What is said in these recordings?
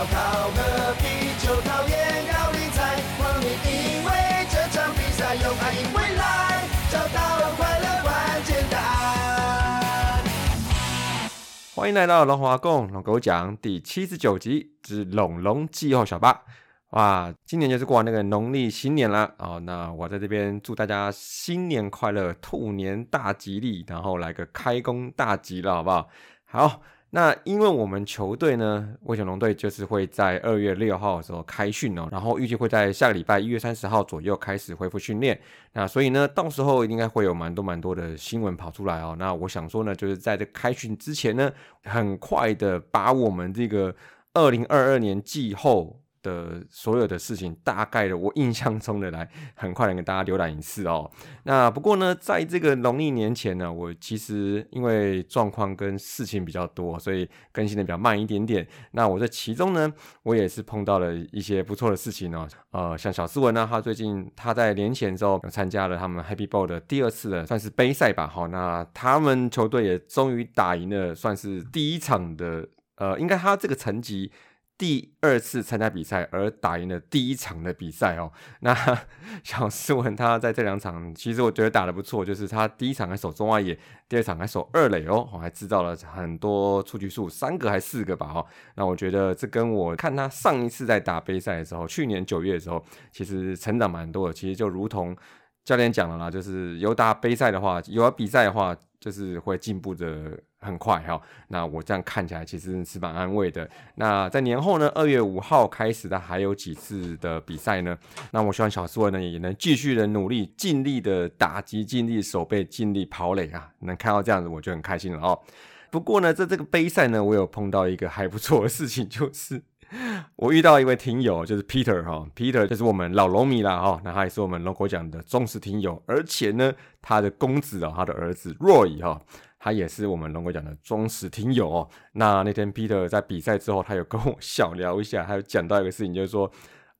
烧烤和啤酒，讨厌高丽菜，光你因为这场比赛用爱赢未来，找到快乐关键答案。欢迎来到龙华共龙狗讲第七十九集之龙龙季后小八。哇，今年就是过完那个农历新年啦哦，那我在这边祝大家新年快乐，兔年大吉利，然后来个开工大吉了，好不好？好，那因为我们球队呢，魏雄龙队就是会在二月六号的时候开训哦，然后预计会在下个礼拜一月三十号左右开始恢复训练。那所以呢，到时候应该会有蛮多蛮多的新闻跑出来哦。那我想说呢，就是在这开训之前呢，很快的把我们这个二零二二年季后。的所有的事情，大概的我印象中的来，很快的给大家浏览一次哦。那不过呢，在这个农历年前呢，我其实因为状况跟事情比较多，所以更新的比较慢一点点。那我在其中呢，我也是碰到了一些不错的事情哦。呃，像小斯文呢，他最近他在年前之后参加了他们 Happy Ball 的第二次的算是杯赛吧。好，那他们球队也终于打赢了，算是第一场的。呃，应该他这个成绩。第二次参加比赛而打赢了第一场的比赛哦，那小斯文他在这两场其实我觉得打得不错，就是他第一场还守中外野，第二场还守二垒哦，还制造了很多出局数，三个还四个吧哦，那我觉得这跟我看他上一次在打杯赛的时候，去年九月的时候，其实成长蛮多的，其实就如同教练讲了啦，就是有打杯赛的话，有比赛的话，就是会进步的。很快哈，那我这样看起来其实是蛮安慰的。那在年后呢，二月五号开始的还有几次的比赛呢？那我希望小苏呢也能继续的努力，尽力的打击，尽力守备，尽力跑垒啊！能看到这样子，我就很开心了哦。不过呢，在这个杯赛呢，我有碰到一个还不错的事情，就是 我遇到一位听友，就是 Peter 哈，Peter 就是我们老龙迷啦哈，那他也是我们龙国奖的忠实听友，而且呢，他的公子哦，他的儿子 Roy 哈。他也是我们龙哥讲的忠实听友哦。那那天 Peter 在比赛之后，他有跟我小聊一下，他有讲到一个事情，就是说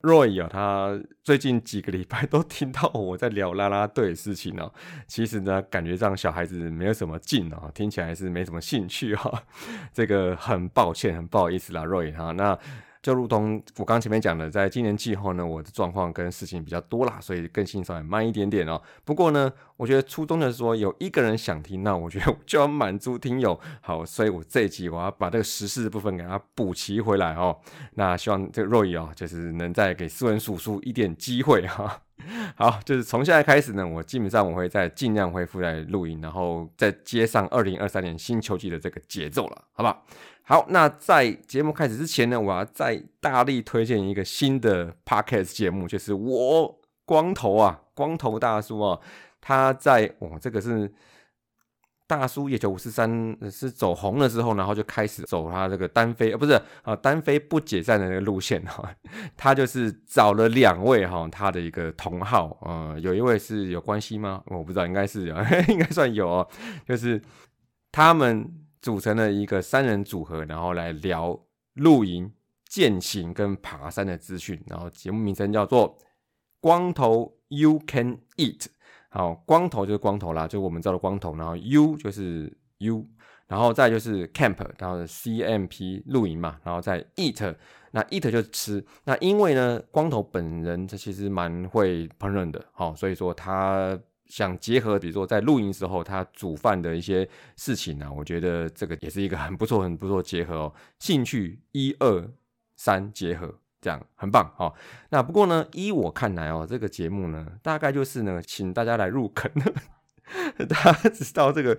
Roy 啊，他最近几个礼拜都听到我在聊啦啦队的事情哦。其实呢，感觉让小孩子没有什么劲哦，听起来是没什么兴趣哈。这个很抱歉，很不好意思啦，Roy 哈。那就如同我刚前面讲的，在今年季后呢，我的状况跟事情比较多啦，所以更新稍微慢一点点哦。不过呢，我觉得初衷的是说，有一个人想听，那我觉得 就要满足听友。好，所以我这一集我要把这个时事的部分给他补齐回来哦。那希望这个若雨哦，就是能再给斯文叔叔一点机会哈。好，就是从现在开始呢，我基本上我会再尽量恢复在录音，然后再接上二零二三年新球季的这个节奏了，好不好？好，那在节目开始之前呢，我要再大力推荐一个新的 podcast 节目，就是我光头啊，光头大叔啊，他在我，这个是大叔野球五四三是走红了之后，然后就开始走他这个单飞，呃，不是啊，单飞不解散的那个路线 哈。他就是找了两位哈，他的一个同号，呃，有一位是有关系吗？我不知道，应该是有，应该算有哦，就是他们。组成了一个三人组合，然后来聊露营、践行跟爬山的资讯。然后节目名称叫做《光头 You Can Eat》。好，光头就是光头啦，就我们知道的光头。然后 U 就是 U，然后再就是 Camp，然后 C M P 露营嘛，然后再 Eat，那 Eat 就是吃。那因为呢，光头本人他其实蛮会烹饪的，好，所以说他。想结合，比如说在露营时候他煮饭的一些事情呢，我觉得这个也是一个很不错、很不错结合哦。兴趣一二三结合，这样很棒哦。那不过呢，依我看来哦，这个节目呢，大概就是呢，请大家来入坑，大家知道这个。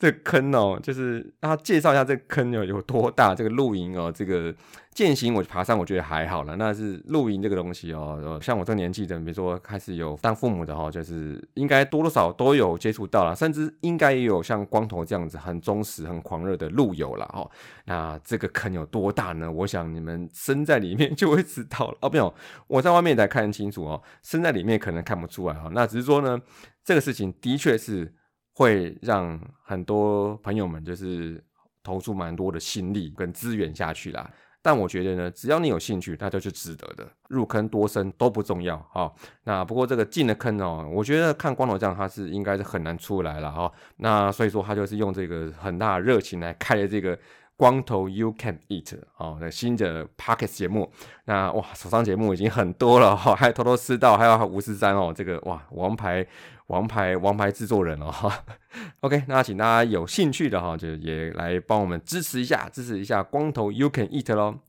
这坑哦，就是他介绍一下这坑有有多大。这个露营哦，这个践行我爬山，我觉得还好了。那是露营这个东西哦，像我这年纪的，比如说开始有当父母的哈，就是应该多多少都有接触到了，甚至应该也有像光头这样子很忠实、很狂热的路友了哈。那这个坑有多大呢？我想你们身在里面 就会知道了。哦，没有，我在外面才看清楚哦，身在里面可能看不出来哈。那只是说呢，这个事情的确是。会让很多朋友们就是投出蛮多的心力跟资源下去啦，但我觉得呢，只要你有兴趣，那就是值得的。入坑多深都不重要哈。那不过这个进了坑哦，我觉得看光头这样，他是应该是很难出来了哈。那所以说他就是用这个很大的热情来开了这个。光头 You Can Eat 哦，那新的 Pocket 节目，那哇，首上节目已经很多了哈，还有偷偷吃到，还有吴十三哦，这个哇，王牌王牌王牌制作人哦。OK，那请大家有兴趣的哈，就也来帮我们支持一下，支持一下光头 You Can Eat 咯。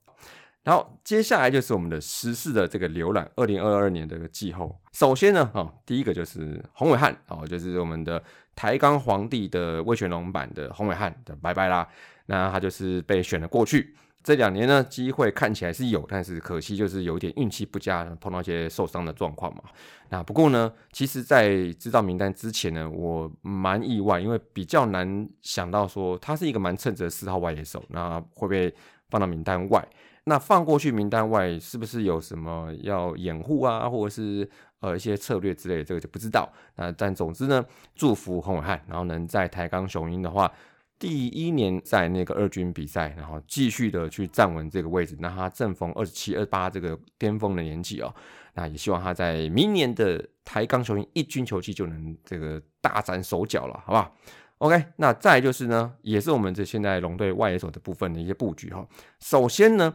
然后接下来就是我们的时事的这个浏览，二零二二年的个季后。首先呢，哦，第一个就是洪伟汉哦，就是我们的台钢皇帝的魏全龙版的洪伟汉的拜拜啦。那他就是被选了过去。这两年呢，机会看起来是有，但是可惜就是有点运气不佳，碰到一些受伤的状况嘛。那不过呢，其实，在知道名单之前呢，我蛮意外，因为比较难想到说他是一个蛮称职的四号外野手，那会被放到名单外。那放过去名单外，是不是有什么要掩护啊，或者是呃一些策略之类的？这个就不知道。那但总之呢，祝福洪伟汉，然后能在台钢雄鹰的话，第一年在那个二军比赛，然后继续的去站稳这个位置。那他正逢二十七、二八这个巅峰的年纪哦，那也希望他在明年的台钢雄鹰一军球季就能这个大展手脚了，好不好？OK，那再就是呢，也是我们这现在龙队外野手的部分的一些布局哈。首先呢。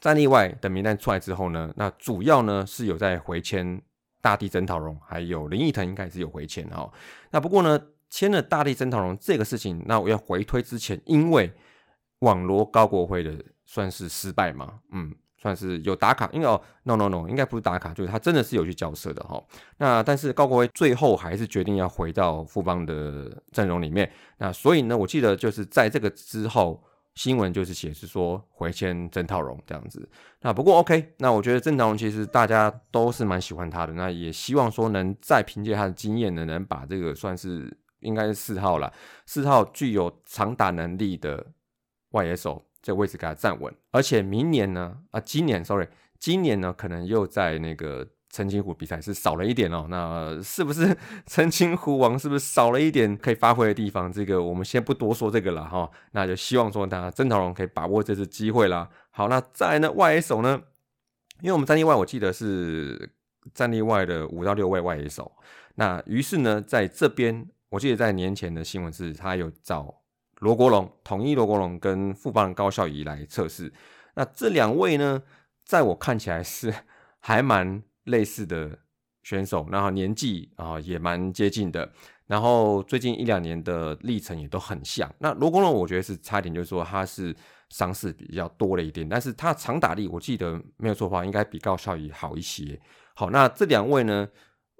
战例外的名单出来之后呢，那主要呢是有在回签大地真桃荣，还有林奕腾应该是有回签哦。那不过呢，签了大力曾桃荣这个事情，那我要回推之前，因为网罗高国辉的算是失败嘛，嗯，算是有打卡，因为哦，no no no，应该不是打卡，就是他真的是有去交涉的哈。那但是高国辉最后还是决定要回到富邦的阵容里面，那所以呢，我记得就是在这个之后。新闻就是写是说回签曾套荣这样子，那不过 OK，那我觉得曾套荣其实大家都是蛮喜欢他的，那也希望说能再凭借他的经验呢，能把这个算是应该是四号了，四号具有长打能力的外野手这位置给他站稳，而且明年呢，啊今年 sorry，今年呢可能又在那个。澄清湖比赛是少了一点哦，那是不是 澄清湖王是不是少了一点可以发挥的地方？这个我们先不多说这个了哈，那就希望说大家曾桃龙可以把握这次机会啦。好，那再来呢外野手呢？因为我们战力外我记得是战力外的五到六位外野手，那于是呢在这边我记得在年前的新闻是他有找罗国龙、统一罗国龙跟富邦高孝仪来测试，那这两位呢，在我看起来是 还蛮。类似的选手，然后年纪啊也蛮接近的，然后最近一两年的历程也都很像。那罗国龙我觉得是差一点，就是说他是伤势比较多了一点，但是他长打力我记得没有错的话，应该比高效仪好一些。好，那这两位呢，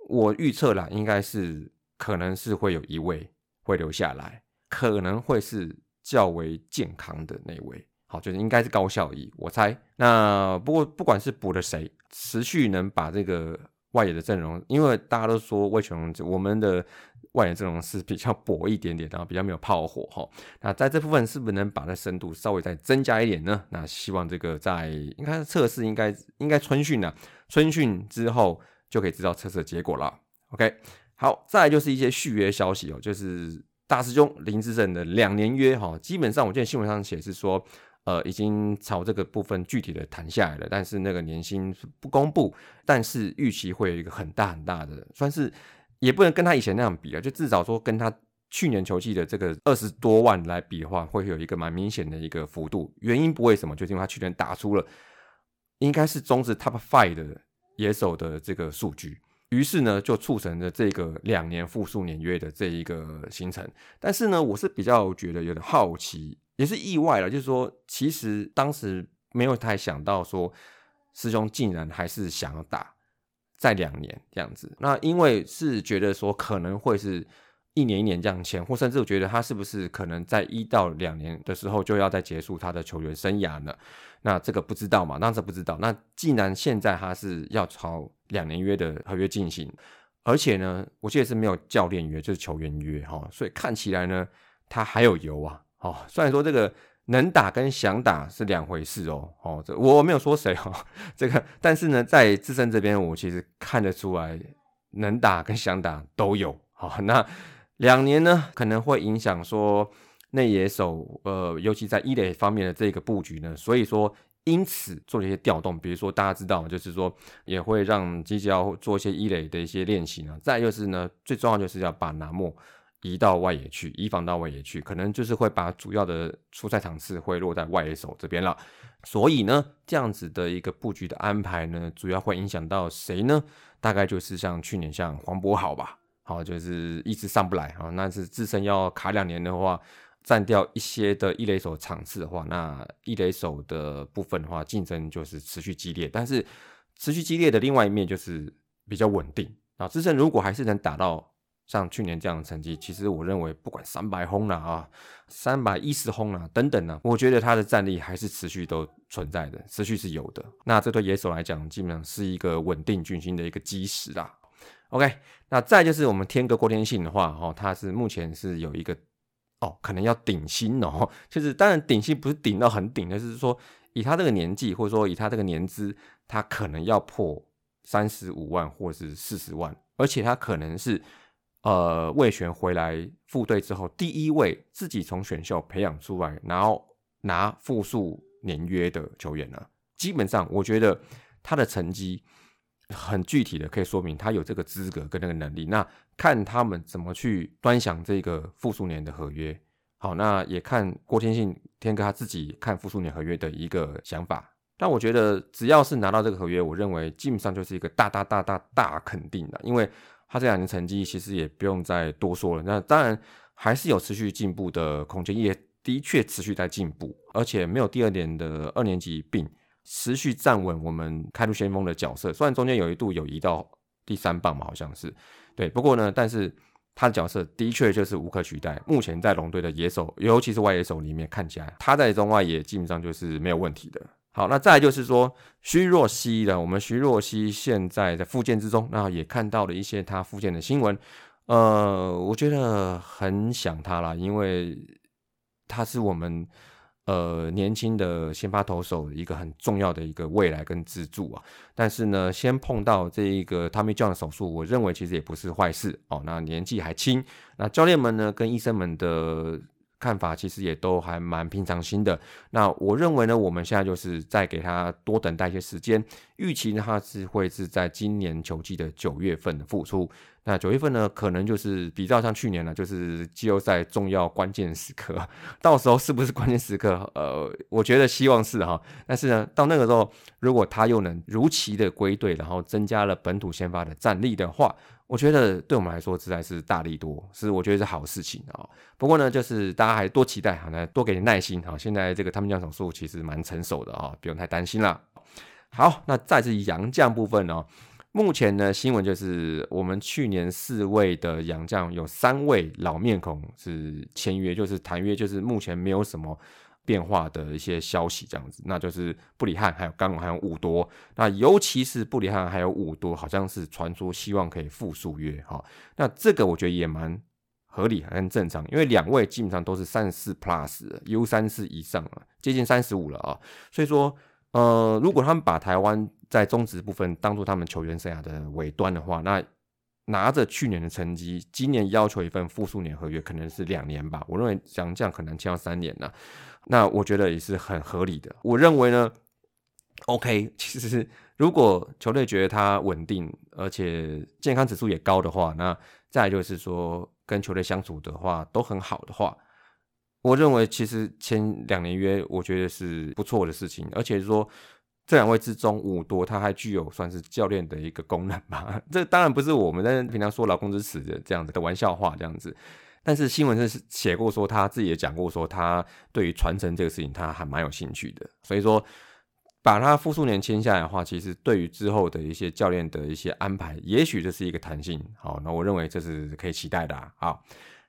我预测啦，应该是可能是会有一位会留下来，可能会是较为健康的那位。好，就是应该是高效益，我猜。那不过不管是补了谁，持续能把这个外野的阵容，因为大家都说魏全龙，我们的外野阵容是比较薄一点点，然后比较没有炮火哈。那在这部分是不是能把那深度稍微再增加一点呢？那希望这个在应该测试，应该应该春训呢，春训之后就可以知道测试结果了。OK，好，再来就是一些续约消息哦，就是大师兄林志胜的两年约哈，基本上我见新闻上写是说。呃，已经朝这个部分具体的谈下来了，但是那个年薪不公布，但是预期会有一个很大很大的，算是也不能跟他以前那样比啊，就至少说跟他去年球季的这个二十多万来比的话，会有一个蛮明显的一个幅度。原因不为什么，就是因为他去年打出了应该是中职 Top Five 的野手的这个数据，于是呢就促成了这个两年复数年约的这一个形成。但是呢，我是比较觉得有点好奇。也是意外了，就是说，其实当时没有太想到说，师兄竟然还是想要打再两年这样子。那因为是觉得说可能会是一年一年这样签，或甚至我觉得他是不是可能在一到两年的时候就要再结束他的球员生涯呢？那这个不知道嘛，当时不知道。那既然现在他是要朝两年约的合约进行，而且呢，我记得是没有教练约，就是球员约哈，所以看起来呢，他还有油啊。哦，虽然说这个能打跟想打是两回事哦，哦，这我没有说谁哦，这个，但是呢，在自身这边，我其实看得出来，能打跟想打都有。好，那两年呢，可能会影响说内野手，呃，尤其在一垒方面的这个布局呢，所以说因此做了一些调动，比如说大家知道，就是说也会让基教做一些一垒的一些练习呢。再就是呢，最重要就是要把拿莫。移到外野去，移防到外野去，可能就是会把主要的出赛场次会落在外野手这边了。所以呢，这样子的一个布局的安排呢，主要会影响到谁呢？大概就是像去年像黄渤好吧，好就是一直上不来啊，那是自身要卡两年的话，占掉一些的一垒手场次的话，那一垒手的部分的话，竞争就是持续激烈。但是持续激烈的另外一面就是比较稳定啊，自身如果还是能打到。像去年这样的成绩，其实我认为不管三百轰了啊，三百一十轰了等等呢，我觉得他的战力还是持续都存在的，持续是有的。那这对野手来讲，基本上是一个稳定军心的一个基石啦。OK，那再就是我们天哥郭天信的话，哈，他是目前是有一个哦，可能要顶薪哦，就是当然顶薪不是顶到很顶的，是说以他这个年纪，或者说以他这个年资，他可能要破三十五万或是四十万，而且他可能是。呃，魏璇回来副队之后，第一位自己从选秀培养出来，然后拿复数年约的球员呢，基本上我觉得他的成绩很具体的，可以说明他有这个资格跟那个能力。那看他们怎么去端详这个复数年的合约，好，那也看郭天信天哥他自己看复数年合约的一个想法。但我觉得只要是拿到这个合约，我认为基本上就是一个大大大大大肯定的，因为。他这两年成绩其实也不用再多说了，那当然还是有持续进步的空间，也的确持续在进步，而且没有第二年的二年级病，持续站稳我们开路先锋的角色。虽然中间有一度有移到第三棒嘛，好像是对，不过呢，但是他的角色的确就是无可取代。目前在龙队的野手，尤其是外野手里面看起来，他在中外野基本上就是没有问题的。好，那再就是说徐若曦的，我们徐若曦现在在复健之中，那也看到了一些他复健的新闻，呃，我觉得很想他啦，因为他是我们呃年轻的先发投手一个很重要的一个未来跟支柱啊。但是呢，先碰到这一个他没 m 的手术，我认为其实也不是坏事哦。那年纪还轻，那教练们呢跟医生们的。看法其实也都还蛮平常心的。那我认为呢，我们现在就是再给他多等待一些时间，预期呢他是会是在今年球季的九月份的复出。那九月份呢，可能就是比较像去年了，就是季后赛重要关键时刻。到时候是不是关键时刻？呃，我觉得希望是哈。但是呢，到那个时候，如果他又能如期的归队，然后增加了本土先发的战力的话，我觉得对我们来说实在是大力多，是我觉得是好事情啊。不过呢，就是大家还多期待哈，那多给点耐心哈。现在这个他们将手术其实蛮成熟的啊，不用太担心了。好，那再是杨将部分呢。目前呢，新闻就是我们去年四位的洋将有三位老面孔是签约，就是谈约，就是目前没有什么变化的一些消息，这样子，那就是布里汉、还有刚龙、还有武多。那尤其是布里汉还有武多，好像是传出希望可以复数约哈。那这个我觉得也蛮合理，很正常，因为两位基本上都是三十四 plus，U 三四以上了，接近三十五了啊。所以说，呃，如果他们把台湾在中职部分当做他们球员生涯的尾端的话，那拿着去年的成绩，今年要求一份复数年合约，可能是两年吧。我认为杨将可能签到三年了，那我觉得也是很合理的。我认为呢，OK，其实如果球队觉得他稳定，而且健康指数也高的话，那再就是说跟球队相处的话都很好的话，我认为其实签两年约，我觉得是不错的事情，而且说。这两位之中，五多他还具有算是教练的一个功能吧？这当然不是我们在平常说劳工之耻的这样子的玩笑话这样子。但是新闻是写过说他自己也讲过说他对于传承这个事情他还蛮有兴趣的。所以说把他复数年签下来的话，其实对于之后的一些教练的一些安排，也许这是一个弹性。好，那我认为这是可以期待的啊。好，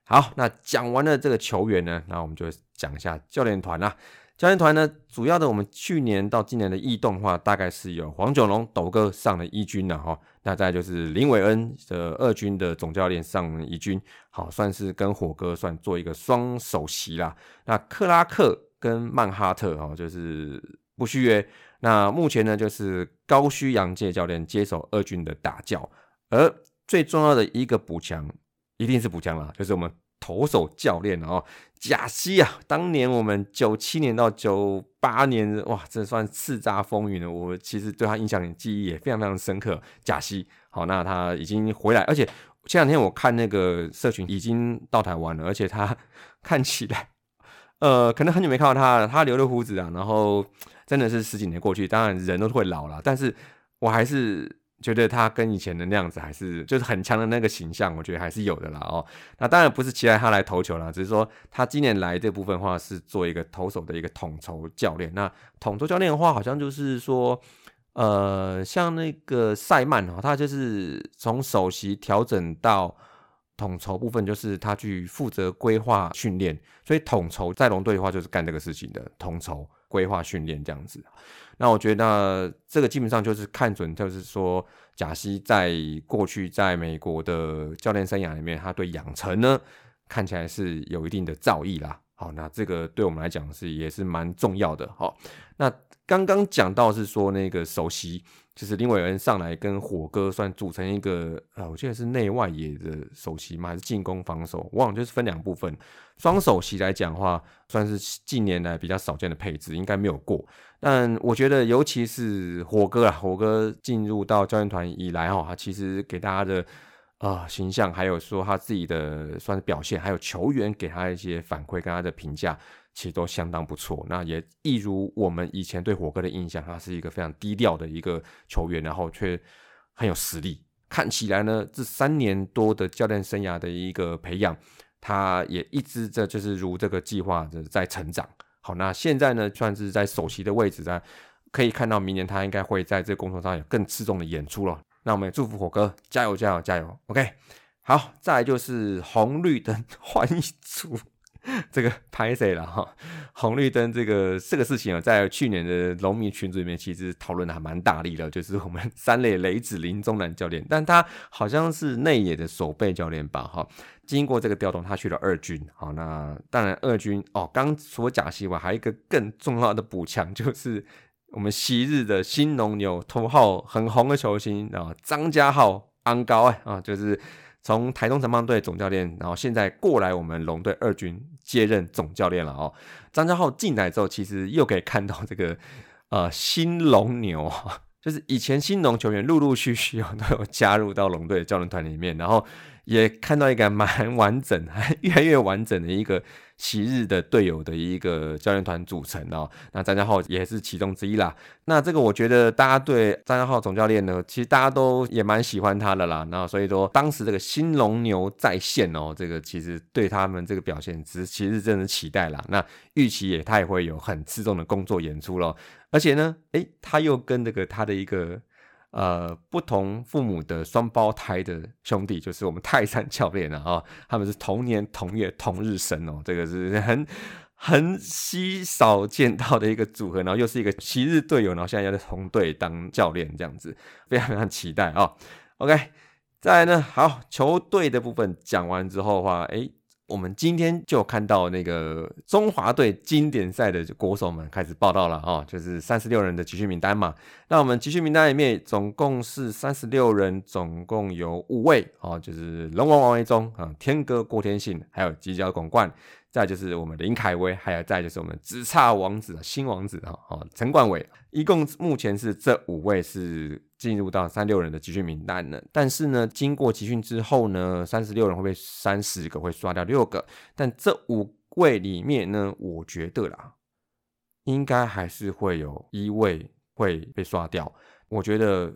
好，那讲完了这个球员呢，那我们就讲一下教练团啦。教练团呢，主要的我们去年到今年的异动话，大概是有黄九龙斗哥上了一军了哈，那再就是林伟恩的二军的总教练上一军，好算是跟火哥算做一个双首席啦。那克拉克跟曼哈特哈就是不续约，那目前呢就是高须洋介教练接手二军的打教，而最重要的一个补强一定是补强了，就是我们。投手教练哦，贾西啊，当年我们九七年到九八年，哇，这算叱咤风云了。我其实对他印象、记忆也非常非常深刻。贾西，好，那他已经回来，而且前两天我看那个社群已经到台湾了，而且他看起来，呃，可能很久没看到他了，他留了胡子啊，然后真的是十几年过去，当然人都会老了，但是我还是。觉得他跟以前的那样子还是就是很强的那个形象，我觉得还是有的啦哦。那当然不是期待他来投球了，只是说他今年来这部分的话是做一个投手的一个统筹教练。那统筹教练的话，好像就是说，呃，像那个塞曼哦，他就是从首席调整到统筹部分，就是他去负责规划训练。所以统筹在龙队的话，就是干这个事情的统筹规划训练这样子。那我觉得这个基本上就是看准，就是说贾西在过去在美国的教练生涯里面，他对养成呢看起来是有一定的造诣啦。好，那这个对我们来讲是也是蛮重要的。好，那刚刚讲到是说那个首席。就是林伟恩上来跟火哥算组成一个，呃，我记得是内外野的首席嘛？还是进攻防守？忘了，就是分两部分。双首席来讲的话，算是近年来比较少见的配置，应该没有过。但我觉得，尤其是火哥啊，火哥进入到教练团以来哈，他其实给大家的啊形象，还有说他自己的算是表现，还有球员给他一些反馈跟他的评价。其实都相当不错，那也一如我们以前对火哥的印象，他是一个非常低调的一个球员，然后却很有实力。看起来呢，这三年多的教练生涯的一个培养，他也一直在就是如这个计划的在成长。好，那现在呢，算是在首席的位置，在可以看到明年他应该会在这个工作上有更出众的演出了。那我们也祝福火哥加油加油加油！OK，好，再来就是红绿灯 换一组。这个拍谁了哈？红绿灯这个这个事情啊，在去年的农民群组里面，其实讨论的还蛮大力的。就是我们 三垒雷子林中南教练，但他好像是内野的守备教练吧？哈，经过这个调动，他去了二军。好，那当然二军哦，刚除了贾西外，还有一个更重要的补强，就是我们昔日的新农牛头号很红的球星啊，张家浩安高哎啊，就是。从台中城邦队总教练，然后现在过来我们龙队二军接任总教练了哦。张家浩进来之后，其实又可以看到这个呃新龙牛，就是以前新龙球员陆陆续续哦都有加入到龙队的教练团里面，然后也看到一个蛮完整、还越来越完整的一个。昔日的队友的一个教练团组成哦，那张家浩也是其中之一啦。那这个我觉得大家对张家浩总教练呢，其实大家都也蛮喜欢他的啦。那所以说当时这个新龙牛在线哦，这个其实对他们这个表现，只其实真的期待啦。那预期也他也会有很吃重的工作演出咯。而且呢，诶，他又跟这个他的一个。呃，不同父母的双胞胎的兄弟，就是我们泰山教练了啊。他们是同年同月同日生哦，这个是很 很稀少见到的一个组合。然后又是一个昔日队友，然后现在要在同队当教练，这样子非常非常期待啊。OK，再来呢，好球队的部分讲完之后的话，哎。我们今天就看到那个中华队经典赛的国手们开始报道了啊，就是三十六人的集训名单嘛。那我们集训名单里面总共是三十六人，总共有五位哦，就是龙王王维忠啊，天哥郭天信，还有吉角广冠。再就是我们林凯威，还有再就是我们直差王子新王子啊，哦陈冠伟，一共目前是这五位是进入到三六人的集训名单了。但是呢，经过集训之后呢，三十六人会被三十个会刷掉六个，但这五位里面呢，我觉得啦，应该还是会有一位会被刷掉。我觉得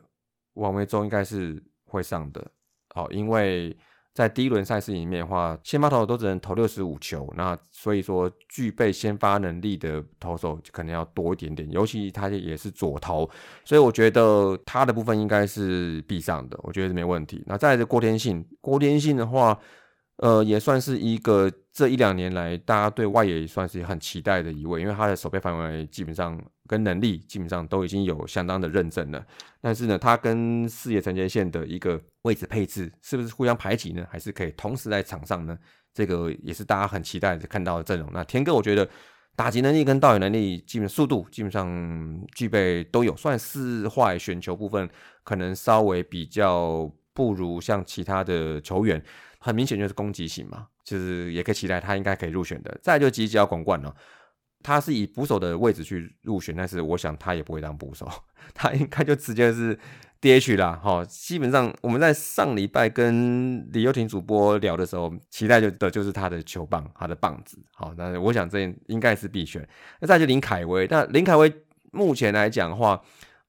王维忠应该是会上的，好，因为。在第一轮赛事里面的话，先发投手都只能投六十五球，那所以说具备先发能力的投手可能要多一点点，尤其他也是左投，所以我觉得他的部分应该是必上的，我觉得是没问题。那再来是郭天信，郭天信的话。呃，也算是一个这一两年来大家对外野算是很期待的一位，因为他的守备范围基本上跟能力基本上都已经有相当的认证了。但是呢，他跟四野成接线的一个位置配置是不是互相排挤呢？还是可以同时在场上呢？这个也是大家很期待看到的阵容。那天哥，我觉得打击能力跟导演能力，基本速度基本上具备都有，算是坏选球部分可能稍微比较不如像其他的球员。很明显就是攻击型嘛，就是也可以期待他应该可以入选的。再就吉吉要广冠了，他是以捕手的位置去入选，但是我想他也不会当捕手，他应该就直接是 DH 啦。哈，基本上我们在上礼拜跟李幼廷主播聊的时候，期待就的就是他的球棒，他的棒子。好，那我想这应该是必选。那再就林凯威，那林凯威目前来讲的话，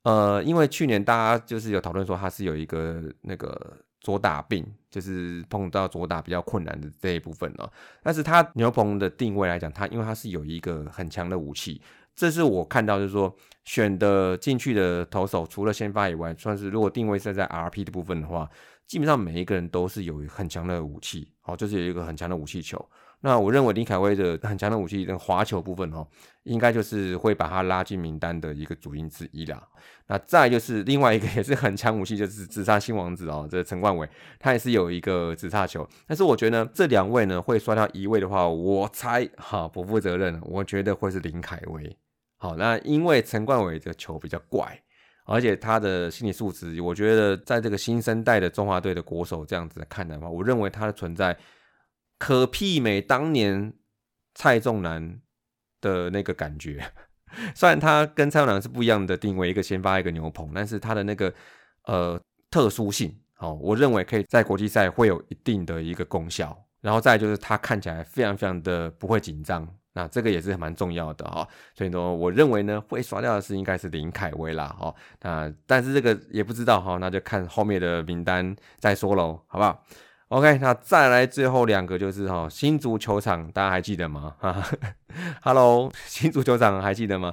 呃，因为去年大家就是有讨论说他是有一个那个。左打病就是碰到左打比较困难的这一部分了，但是他牛棚的定位来讲，他因为他是有一个很强的武器，这是我看到就是说选的进去的投手，除了先发以外，算是如果定位是在 RP 的部分的话，基本上每一个人都是有很强的武器，哦，就是有一个很强的武器球。那我认为林凯威的很强的武器，那个滑球部分哦，应该就是会把他拉进名单的一个主因之一啦。那再就是另外一个也是很强武器，就是直杀新王子哦，这陈冠伟他也是有一个直杀球。但是我觉得这两位呢会刷掉一位的话，我猜哈不负责任，我觉得会是林凯威。好，那因为陈冠伟的球比较怪，而且他的心理素质，我觉得在这个新生代的中华队的国手这样子看的话，我认为他的存在。可媲美当年蔡仲南的那个感觉，虽然他跟蔡仲南是不一样的定位，一个先发一个牛棚，但是他的那个呃特殊性，哦，我认为可以在国际赛会有一定的一个功效。然后再就是他看起来非常非常的不会紧张，那这个也是蛮重要的哈。所以说，我认为呢会刷掉的是应该是林凯威啦，哈。那但是这个也不知道哈，那就看后面的名单再说喽，好不好？OK，那再来最后两个就是哈新足球场，大家还记得吗？哈，Hello，新足球场还记得吗？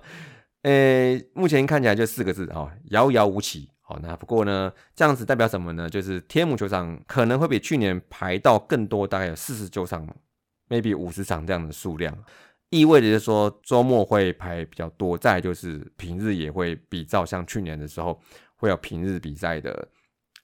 诶，目前看起来就四个字哦，遥遥无期。好，那不过呢，这样子代表什么呢？就是天母球场可能会比去年排到更多，大概有四十九场，maybe 五十场这样的数量，意味着就是说周末会排比较多，再就是平日也会比照像去年的时候会有平日比赛的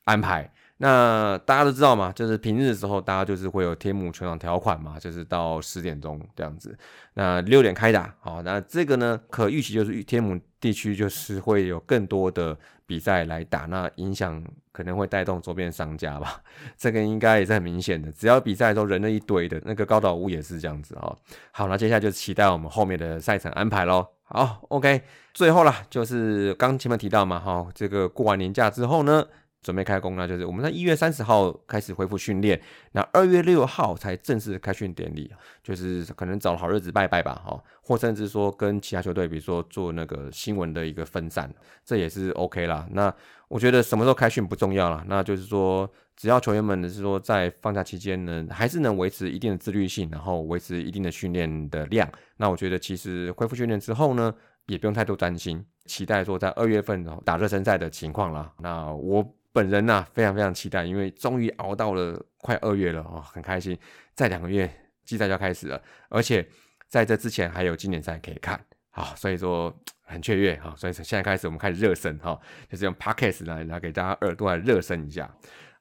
安排。那大家都知道嘛，就是平日的时候，大家就是会有天幕全场条款嘛，就是到十点钟这样子。那六点开打，好，那这个呢，可预期就是天母地区就是会有更多的比赛来打，那影响可能会带动周边商家吧。这个应该也是很明显的，只要比赛的时候人了一堆的，那个高岛屋也是这样子啊。好，那接下来就期待我们后面的赛程安排喽。好，OK，最后啦，就是刚前面提到嘛，哈，这个过完年假之后呢。准备开工那就是我们在一月三十号开始恢复训练，那二月六号才正式开训典礼，就是可能找好日子拜拜吧，哈，或甚至说跟其他球队，比如说做那个新闻的一个分散，这也是 OK 啦。那我觉得什么时候开训不重要了，那就是说只要球员们是说在放假期间呢，还是能维持一定的自律性，然后维持一定的训练的量，那我觉得其实恢复训练之后呢，也不用太多担心，期待说在二月份打热身赛的情况啦。那我。本人呐，非常非常期待，因为终于熬到了快二月了哦，很开心。再两个月季赛就要开始了，而且在这之前还有经典赛可以看，好，所以说很雀跃哈。所以从现在开始我们开始热身哈，就是用 podcast 来来给大家耳朵来热身一下。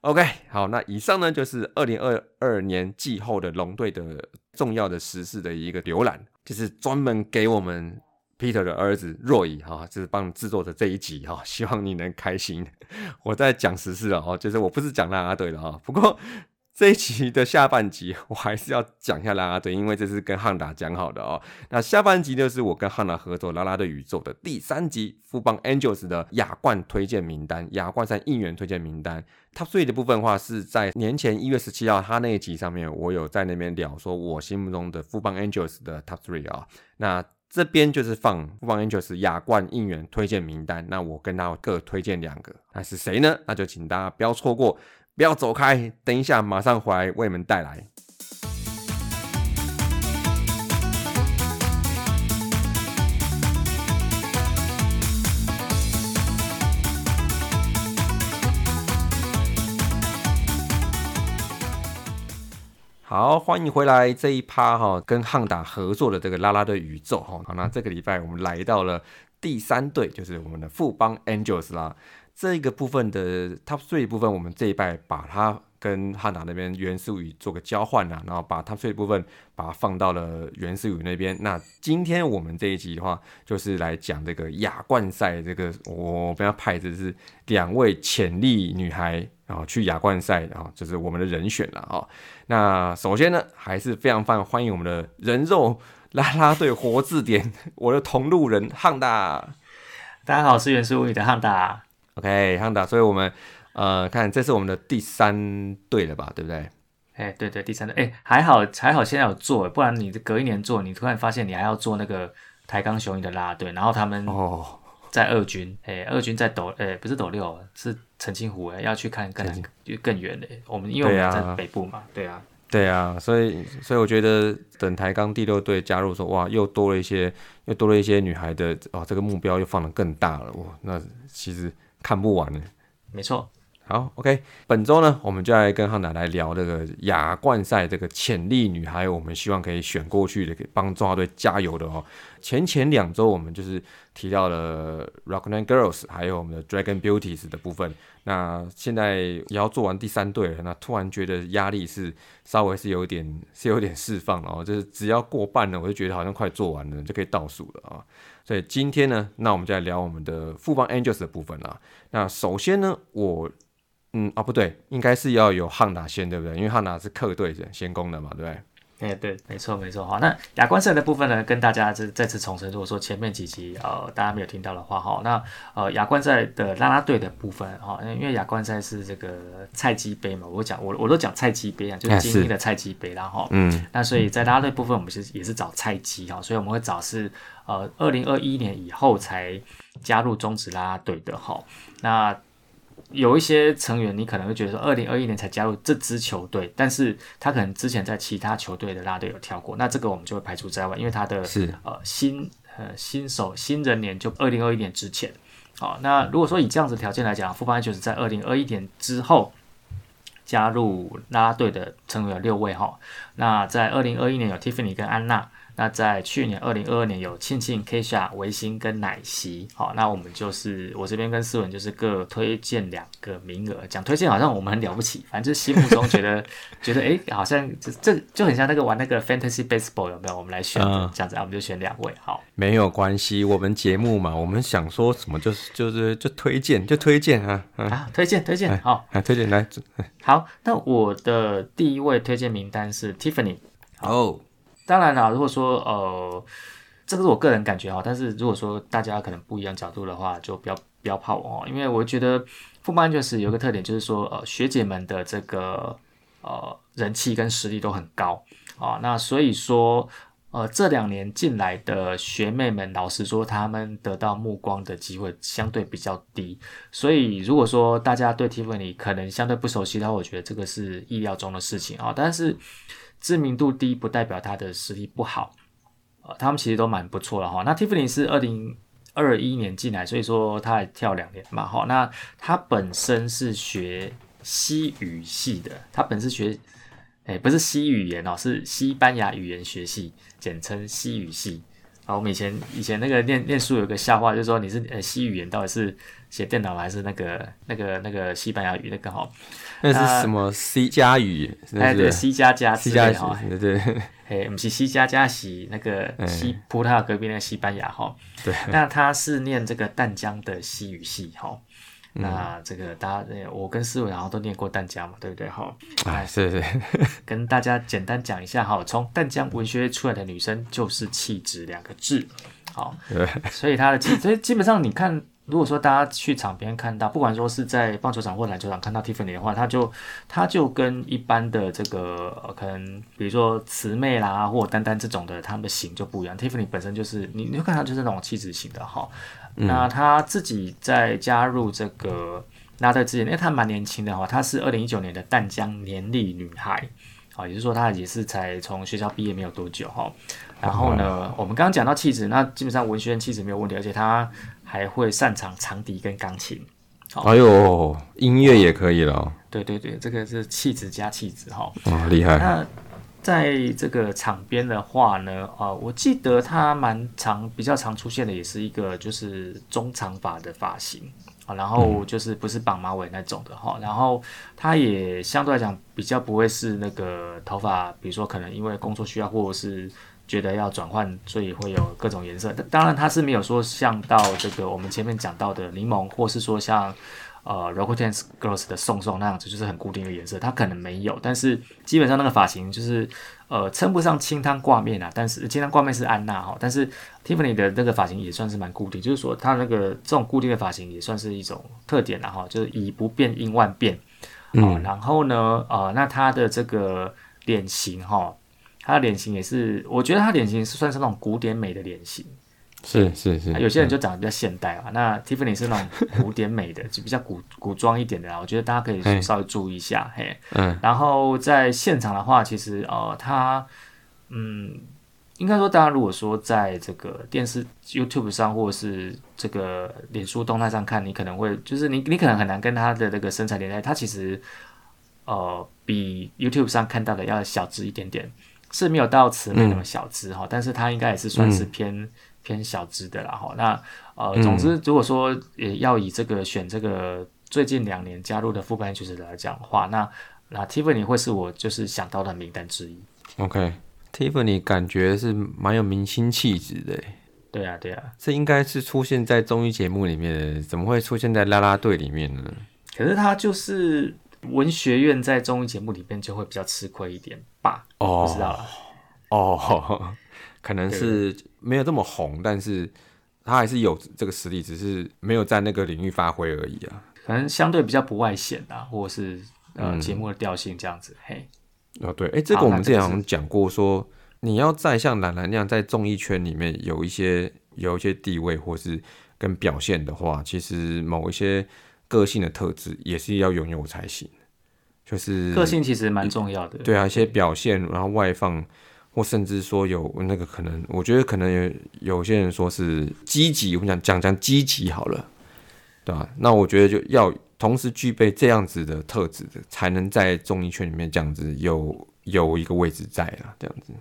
OK，好，那以上呢就是二零二二年季后的龙队的重要的时事的一个浏览，就是专门给我们。Peter 的儿子若乙哈，就是帮你制作的这一集哈，希望你能开心。我在讲实事了哦，就是我不是讲啦啦队的哈。不过这一集的下半集，我还是要讲一下啦啦队，因为这是跟汉达讲好的哦。那下半集就是我跟汉达合作啦啦队宇宙的第三集，富邦 Angels 的亚冠推荐名单，亚冠赛应援推荐名单。Top Three 的部分话是在年前一月十七号他那一集上面，我有在那边聊说我心目中的富邦 Angels 的 Top Three 啊，那。这边就是放富邦 Angels 亚冠应援推荐名单，那我跟他各推荐两个，那是谁呢？那就请大家不要错过，不要走开，等一下马上回来为你们带来。好，欢迎回来这一趴哈，跟汉达合作的这个拉拉队宇宙哈。好，那这个礼拜我们来到了第三队，就是我们的富邦 Angels 啦。这个部分的 Top Three 部分，我们这一拜把它跟汉达那边元素语做个交换啦，然后把 Top Three 部分把它放到了元素语那边。那今天我们这一集的话，就是来讲这个亚冠赛，这个我们要派的是两位潜力女孩。然后去亚冠赛，然后就是我们的人选了啊。那首先呢，还是非常非常欢迎我们的人肉啦啦队活字典，我的同路人汉达。大家好，我是元素物语的汉达。OK，汉达，所以我们呃，看这是我们的第三队了吧，对不对？哎，对对，第三队，哎，还好还好，现在有做，不然你隔一年做，你突然发现你还要做那个台钢雄鹰的啦啦队，然后他们哦，在二军，哎，二军在斗，哎，不是斗六，是澄清湖，哎，要去看更就更远的。我们因为我们在北部嘛，对啊，对啊，所以所以我觉得等台钢第六队加入说，哇，又多了一些，又多了一些女孩的哇，这个目标又放得更大了，哇，那其实看不完呢。没错。好，OK，本周呢，我们就来跟汉达来聊这个亚冠赛这个潜力女孩，我们希望可以选过去的，可以帮中华队加油的哦。前前两周我们就是提到了 Rockland Girls，还有我们的 Dragon Beauties 的部分。那现在也要做完第三队了，那突然觉得压力是稍微是有点是有点释放了哦，就是只要过半了，我就觉得好像快做完了，就可以倒数了啊。所以今天呢，那我们就来聊我们的富邦 Angels 的部分啦。那首先呢，我嗯啊不对，应该是要有汉达先对不对？因为汉达是客队的先攻的嘛，对不对？哎，对，没错，没错。好，那亚冠赛的部分呢，跟大家再再次重申，如果说前面几集呃大家没有听到的话，哈，那呃亚冠赛的啦啦队的部分，哈，因为亚冠赛是这个菜鸡杯嘛，我讲我我都讲菜鸡杯啊，就是精英的菜鸡杯啦，哈。嗯，那所以在啦啦队部分，我们是也是找菜鸡哈，所以我们会找是呃二零二一年以后才加入中职啦啦队的哈。那有一些成员，你可能会觉得说，二零二一年才加入这支球队，但是他可能之前在其他球队的啦啦队有跳过，那这个我们就会排除在外，因为他的是呃新呃新手新人年就二零二一年之前。好，那如果说以这样子条件来讲，富邦就是在二零二一年之后加入啦啦队的成员有六位哈。那在二零二一年有 Tiffany 跟安娜，那在去年二零二二年有庆庆、Kisha、维新跟奶昔。好，那我们就是我这边跟思文就是各推荐两个名额。讲推荐好像我们很了不起，反正就是心目中觉得觉得诶，好像这这就很像那个玩那个 Fantasy Baseball 有没有？我们来选嗯这样子啊，我们就选两位。好，没有关系，我们节目嘛，我们想说什么就是就是就推荐就推荐啊啊啊，推荐推荐好。啊，推荐来好，那我的第一位推荐名单是 Tiffany。哦，当然啦，如果说呃，这个是我个人感觉哈，但是如果说大家可能不一样角度的话，就不要不要怕我哦，因为我觉得富邦就是有个特点，就是说呃学姐们的这个呃人气跟实力都很高。啊，那所以说呃这两年进来的学妹们，老实说，她们得到目光的机会相对比较低，所以如果说大家对 Tiffany 可能相对不熟悉的话，我觉得这个是意料中的事情啊，但是。知名度低不代表他的实力不好，呃，他们其实都蛮不错的哈。那 Tiffany 是二零二一年进来，所以说他还跳两年嘛哈。那他本身是学西语系的，他本是学，哎、不是西语言哦，是西班牙语言学系，简称西语系。啊，我们以前以前那个念念书有个笑话，就是说你是呃西语言到底是写电脑还是那个那个那个西班牙语那个哈？那是什么 C 加语？哎，对，，C 加加之 C 加哈。，对对 嘿，不是 C 加加西那个西葡萄牙隔壁那个西班牙哈，对，那他是念这个淡江的西语系哈。嗯那这个大家，呃我跟思伟好像都念过淡江嘛，对不对哈？哎，是是，跟大家简单讲一下哈，从淡江文学出来的女生就是气质两个字，好，所以她的气，所以基本上你看，如果说大家去场边看到，不管说是在棒球场或篮球场看到 Tiffany 的话，她就她就跟一般的这个、呃可能比如说慈妹啦或丹丹这种的，她们的型就不一样。Tiffany 本身就是你你就看她就是那种气质型的哈。那她自己在加入这个拉队之前，因为她蛮年轻的哈，她是二零一九年的淡江年历女孩。好，也就是说她也是才从学校毕业没有多久哈。然后呢，我们刚刚讲到气质，那基本上文学院气质没有问题，而且她还会擅长长笛跟钢琴。哎呦，音乐也可以了哦，对对对，这个是气质加气质哈。哇，厉害，那在这个场边的话呢，啊、我记得他蛮常比较常出现的，也是一个就是中长发的发型啊，然后就是不是绑马尾那种的哈，然后他也相对来讲比较不会是那个头发，比如说可能因为工作需要或者是。觉得要转换，所以会有各种颜色。但当然，他是没有说像到这个我们前面讲到的柠檬，或是说像呃 r o c o Dance Girls 的宋宋那样子，就是很固定的颜色，它可能没有，但是基本上那个发型就是呃称不上清汤挂面啊，但是清汤挂面是安娜哈，但是 Tiffany 的那个发型也算是蛮固定，就是说它那个这种固定的发型也算是一种特点了哈，就是以不变应万变。哦，然后呢，呃，那她的这个脸型哈，她的脸型也是，我觉得她脸型是算是那种古典美的脸型。是是是，有些人就长得比较现代啊，那 Tiffany 是那种古典美的，就比较古古装一点的啦。我觉得大家可以稍微注意一下，嘿。嗯。然后在现场的话，其实呃，他嗯，应该说大家如果说在这个电视 YouTube 上或者是这个脸书动态上看，你可能会就是你你可能很难跟他的那个身材连在，他其实呃比 YouTube 上看到的要小只一点点，是没有到慈妹那么小只哈，但是他应该也是算是偏。偏小资的啦哈，那呃，总之如果说也要以这个选这个最近两年加入的副班曲子来讲的话，那那 Tiffany 会是我就是想到的名单之一。OK，Tiffany 感觉是蛮有明星气质的。对啊，对啊，这应该是出现在综艺节目里面的，怎么会出现在啦啦队里面呢？可是他就是文学院在综艺节目里面就会比较吃亏一点吧？哦，不知道了。哦。可能是没有这么红，但是他还是有这个实力，只是没有在那个领域发挥而已啊。可能相对比较不外显啊，或者是呃节目的调性这样子。嘿，哦对，哎，这个我们之前好像讲过，说你要再像兰兰那样在综艺圈里面有一些有一些地位，或是跟表现的话，其实某一些个性的特质也是要拥有才行。就是个性其实蛮重要的。对啊，一些表现，然后外放。或甚至说有那个可能，我觉得可能有有些人说是积极，我们讲讲讲积极好了，对吧？那我觉得就要同时具备这样子的特质的，才能在综艺圈里面这样子有有一个位置在了，这样子。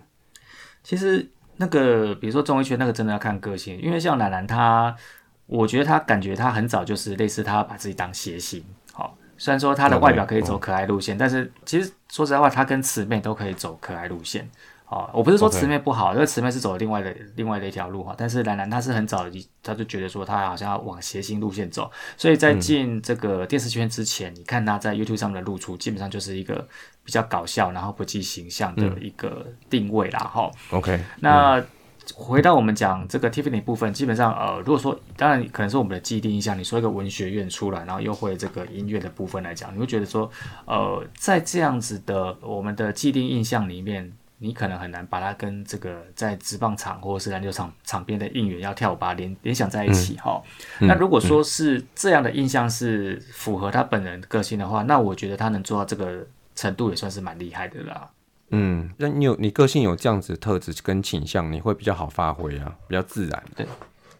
其实那个比如说综艺圈那个真的要看个性，因为像奶奶她，我觉得她感觉她很早就是类似她把自己当谐星，好，虽然说她的外表可以走可爱路线，但是其实说实在话，她跟慈妹都可以走可爱路线。哦，我不是说慈妹不好，因为慈妹是走另外的另外的一条路哈。但是兰兰她是很早，她就觉得说她好像要往谐星路线走，所以在进这个电视圈之前，你看她在 YouTube 上面的露出，基本上就是一个比较搞笑，然后不计形象的一个定位啦哈。OK，那回到我们讲这个 Tiffany 部分，基本上呃，如果说当然可能是我们的既定印象，你说一个文学院出来，然后又会这个音乐的部分来讲，你会觉得说呃，在这样子的我们的既定印象里面。你可能很难把它跟这个在职棒场或者是篮球场场边的应援要跳舞把它联联想在一起哈。那如果说是这样的印象是符合他本人个性的话，那我觉得他能做到这个程度也算是蛮厉害的啦。嗯，那你有你个性有这样子特质跟倾向，你会比较好发挥啊，比较自然。对，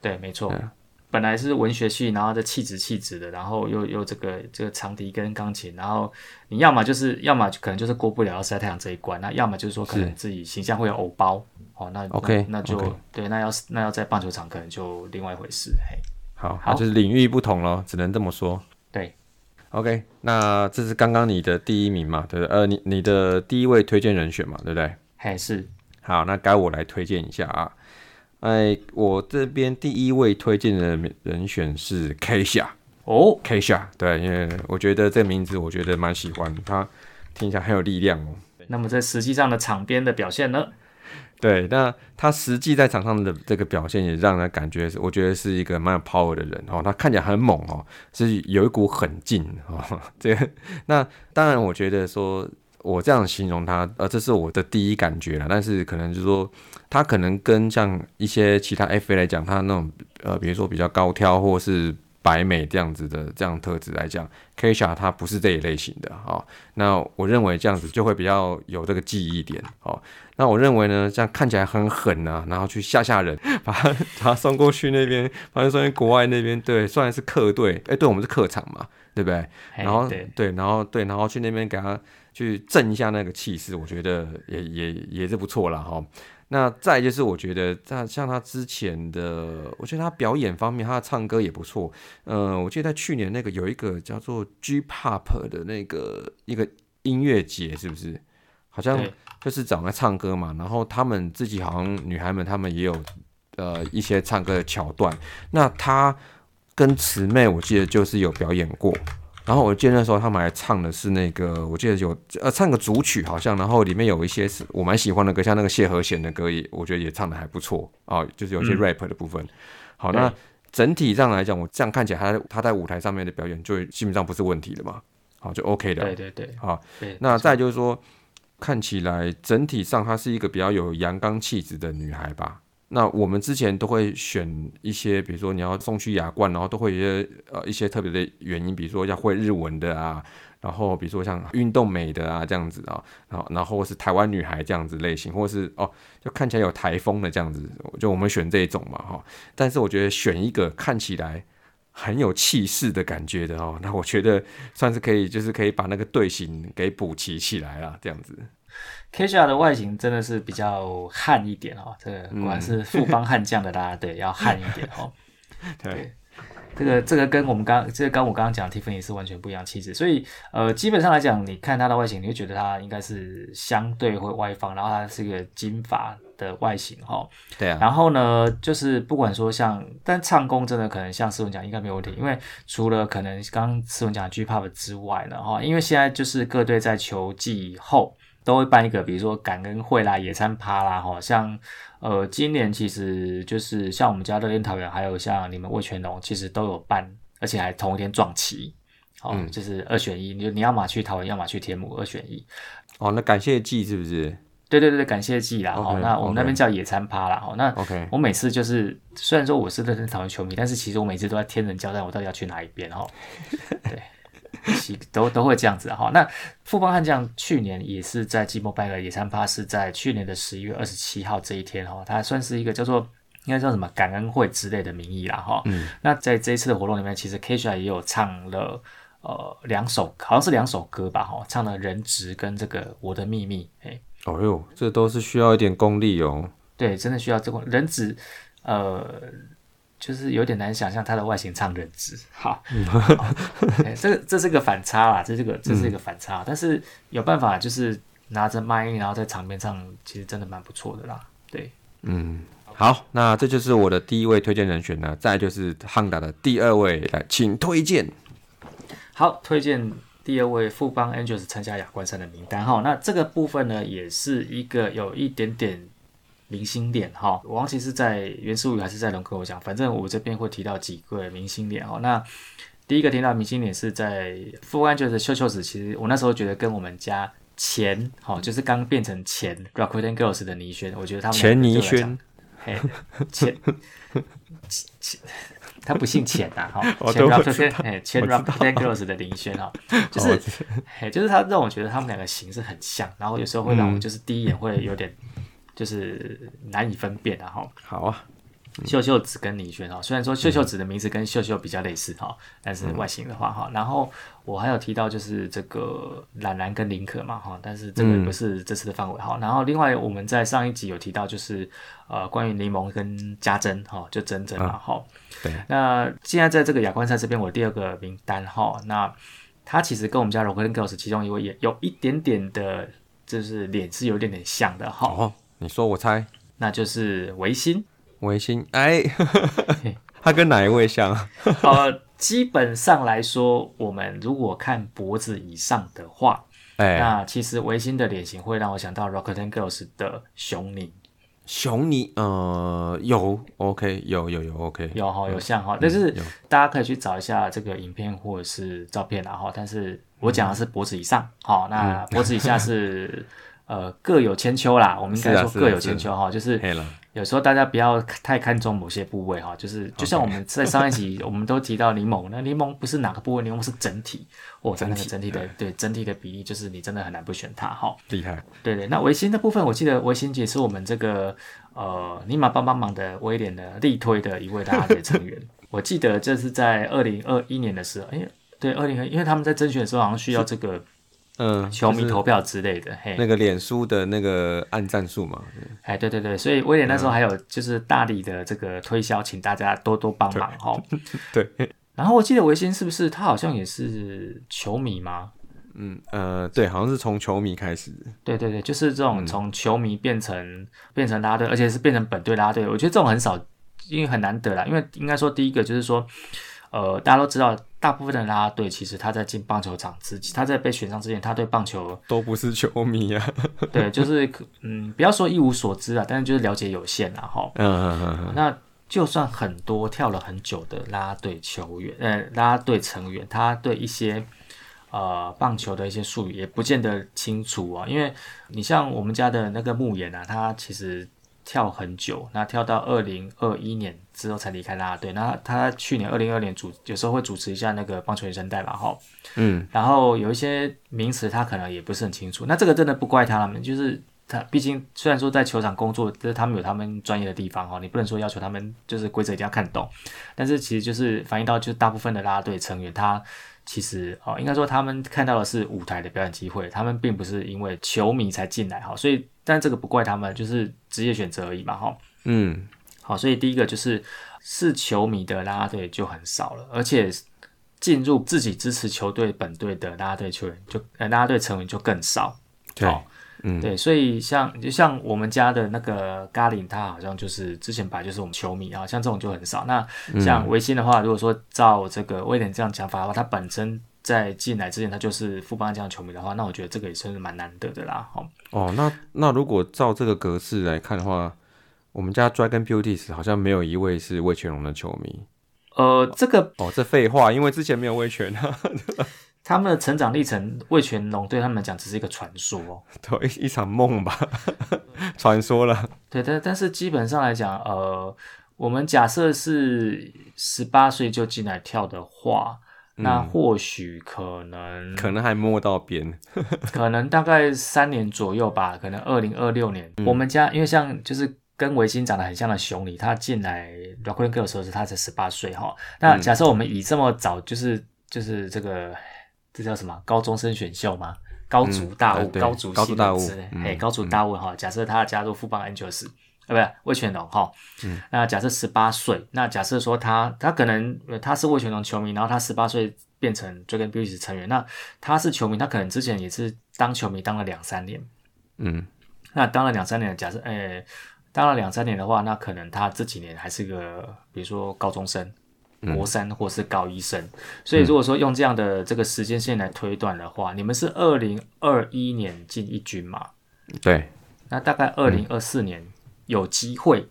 对，没错。本来是文学系，然后这气质气质的，然后又又这个这个长笛跟钢琴，然后你要么就是要么可能就是过不了要晒太阳这一关，那要么就是说可能自己形象会有偶包，哦，那 OK，那就对，那要那要在棒球场可能就另外一回事，嘿，好，好，就是领域不同咯，只能这么说。对，OK，那这是刚刚你的第一名嘛，对不对？呃，你你的第一位推荐人选嘛，对不对？嘿是好，那该我来推荐一下啊。哎，我这边第一位推荐的人选是 K 夏哦，K 夏，对，因为我觉得这名字我觉得蛮喜欢，他听起来很有力量哦。那么在实际上的场边的表现呢？对，那他实际在场上的这个表现也让人感觉，我觉得是一个蛮有 power 的人哦。他看起来很猛哦，是有一股狠劲哦。这那当然，我觉得说。我这样形容他，呃，这是我的第一感觉了。但是可能就是说，他可能跟像一些其他 FA 来讲，他那种呃，比如说比较高挑或是白美这样子的这样特质来讲，Kisha 他不是这一类型的哦。那我认为这样子就会比较有这个记忆点哦。那我认为呢，这样看起来很狠啊，然后去吓吓人，把他把他送过去那边，把他送去国外那边，对，虽然是客队，哎，对我们是客场嘛，对不对？然后对，然后对，然后去那边给他。去震一下那个气势，我觉得也也也是不错了哈。那再就是，我觉得在像他之前的，我觉得他表演方面，他的唱歌也不错。呃，我记得在去年那个有一个叫做 G Pop 的那个一个音乐节，是不是？好像就是找来唱歌嘛。然后他们自己好像女孩们，他们也有呃一些唱歌的桥段。那他。跟慈妹，我记得就是有表演过。然后我记得那时候他们还唱的是那个，我记得有呃唱个主曲好像，然后里面有一些是我蛮喜欢的歌，像那个谢和弦的歌也，我觉得也唱的还不错啊，就是有些 rap 的部分。好，那整体上来讲，我这样看起来，他他在舞台上面的表演就基本上不是问题了嘛，好就 OK 的。对对对，好，那再就是说，看起来整体上她是一个比较有阳刚气质的女孩吧。那我们之前都会选一些，比如说你要送去亚冠，然后都会一些呃一些特别的原因，比如说要会日文的啊，然后比如说像运动美的啊这样子啊，然后然后是台湾女孩这样子类型，或是哦就看起来有台风的这样子，就我们选这一种嘛哈。但是我觉得选一个看起来很有气势的感觉的哦，那我觉得算是可以，就是可以把那个队形给补齐起来啦这样子。Kisha 的外形真的是比较悍一点哦，这个果然是富邦悍将的啦，对，要悍一点哦。对，这个这个跟我们刚这个跟我刚刚讲 Tiffany 是完全不一样气质，所以呃，基本上来讲，你看她的外形，你会觉得她应该是相对会外放，然后她是一个金发的外形哈。对啊。然后呢，就是不管说像，但唱功真的可能像思文讲应该没有问题，因为除了可能刚刚思文讲的 G Pop 之外呢，哈，因为现在就是各队在球季后。都会办一个，比如说感恩会啦、野餐趴啦，哈，像呃，今年其实就是像我们家乐天桃园，还有像你们魏全龙，其实都有办，而且还同一天撞齐，哦，就是二选一，你你要么去桃园，要么去天母，二选一。哦，那感谢季是不是？对对对感谢季啦，哦，那我们那边叫野餐趴啦，哦，那 OK，我每次就是虽然说我是乐天桃园球迷，但是其实我每次都在天人交战，我到底要去哪一边哈？对。都都会这样子哈。那富邦悍将去年也是在季末败了野餐趴，是在去年的十一月二十七号这一天哈，它算是一个叫做应该叫什么感恩会之类的名义啦哈。嗯。那在这一次的活动里面，其实 Kisha 也有唱了呃两首，好像是两首歌吧哈，唱了人质跟这个我的秘密。哎，哦哟，这都是需要一点功力哦。对，真的需要这个人质，呃。就是有点难想象他的外形唱人质，好，这个这是个反差啦，这是个这是一个反差，但是有办法就是拿着麦，然后在场面唱，其实真的蛮不错的啦，对，嗯，好，那这就是我的第一位推荐人选呢，再就是汉达的第二位，来，请推荐，好，推荐第二位富邦 Angels 参加亚冠赛的名单。哈，那这个部分呢，也是一个有一点点。明星脸哈，我忘记是在原始语还是在龙哥我讲，反正我这边会提到几个明星脸哈。那第一个提到明星脸是在富安就是秀秀子，其实我那时候觉得跟我们家前哈，就是刚变成前 Rakuten Girls 的倪轩，我觉得他们前倪轩，嘿，前前 他不姓钱呐哈，钱 Rakuten 嘿前 Rakuten Girls 的林轩哈，就是嘿就是他让我觉得他们两个形是很像，然后有时候会让我就是第一眼会有点。就是难以分辨的哈。好啊，秀秀子跟李轩哈，虽然说秀秀子的名字跟秀秀比较类似哈，但是外形的话哈，然后我还有提到就是这个懒懒跟林可嘛哈，但是这个不是这次的范围哈。然后另外我们在上一集有提到就是呃关于柠檬跟家珍哈，就珍珍嘛哈。对。那现在在这个亚冠赛这边，我第二个名单哈，那他其实跟我们家 r o c k e Girls 其中一位也有一点点的，就是脸是有一点点像的哈。你说我猜，那就是维新。维新，哎，他跟哪一位像？呃，基本上来说，我们如果看脖子以上的话，哎，那其实维新的脸型会让我想到 Rockten Girls 的熊妮。熊尼，呃，有，OK，有有有，OK，有哈，有像哈，但是大家可以去找一下这个影片或者是照片然后，但是我讲的是脖子以上，好，那脖子以下是。呃，各有千秋啦，我们应该说各有千秋哈，就是有时候大家不要太看重某些部位哈，就是就像我们在上一集 我们都提到柠檬，那柠檬不是哪个部位，柠檬是整体，哦，整体整体的对。整体的比例，就是你真的很难不选它哈。厉害，对对，那维新的部分，我记得维新姐是我们这个呃尼玛帮帮忙的威廉的力推的一位大家队成员，我记得这是在二零二一年的时候，哎，对，二零二，因为他们在甄选的时候好像需要这个。嗯，球迷投票之类的，嘿，那个脸书的那个按赞数嘛，哎，对对对，所以威廉那时候还有就是大力的这个推销，请大家多多帮忙哈。对，然后我记得维新是不是他好像也是球迷吗？嗯呃，对，好像是从球迷开始。对对对，就是这种从球迷变成变成拉队，而且是变成本队拉队，我觉得这种很少，因为很难得啦。因为应该说第一个就是说。呃，大家都知道，大部分的啦啦队其实他在进棒球场之，他在被选上之前，他对棒球 都不是球迷啊。对，就是可嗯，不要说一无所知啊，但是就是了解有限啊，哈。嗯嗯嗯嗯，那就算很多跳了很久的啦啦队球员，呃，啦啦队成员，他对一些呃棒球的一些术语也不见得清楚啊。因为你像我们家的那个牧野啊，他其实跳很久，那跳到二零二一年之后才离开啦啦队。那他去年二零二年主有时候会主持一下那个棒球原声带嘛，哈。嗯，然后有一些名词他可能也不是很清楚，那这个真的不怪他们，就是他毕竟虽然说在球场工作，就是他们有他们专业的地方哈，你不能说要求他们就是规则一定要看懂，但是其实就是反映到就是大部分的啦啦队成员他。其实哦，应该说他们看到的是舞台的表演机会，他们并不是因为球迷才进来哈，所以但这个不怪他们，就是职业选择而已嘛哈。嗯，好，所以第一个就是是球迷的啦啦队就很少了，而且进入自己支持球队本队的啦啦队球员就呃啦啦队成员就更少。对好嗯，对，所以像就像我们家的那个咖喱，他好像就是之前本来就是我们球迷啊，像这种就很少。那像维新的话，如果说照这个威廉这样讲法的话，他本身在进来之前他就是富邦这样的球迷的话，那我觉得这个也算是蛮难得的啦。哦，哦，那那如果照这个格式来看的话，我们家 Dragon Beauties 好像没有一位是魏全龙的球迷。呃，这个哦，这废话，因为之前没有魏全啊，他们的成长历程，魏全龙对他们来讲只是一个传说哦。对，一一场梦吧，传说了。对，但但是基本上来讲，呃，我们假设是十八岁就进来跳的话，那或许可能可能还摸到边。可能大概三年左右吧，可能二零二六年，我们家因为像就是跟维新长得很像的熊里，他进来 r o c k l i n Girl 的时候是他才十八岁哈。那假设我们以这么早就是就是这个这叫什么高中生选秀吗？高足大物，呃高足高足大物哎，高足大物哈。假设他加入富邦 Angels，呃，不是魏全龙哈。嗯那假设十八岁，那假设说他他可能呃他是魏全龙球迷，然后他十八岁变成 Dragon Beauty 成员，那他是球迷，他可能之前也是当球迷当了两三年，嗯那当了两三年，假设诶、当了两三年的话，那可能他这几年还是个比如说高中生。国三或是高一生，所以如果说用这样的这个时间线来推断的话，你们是二零二一年进一军嘛？对，那大概二零二四年有机会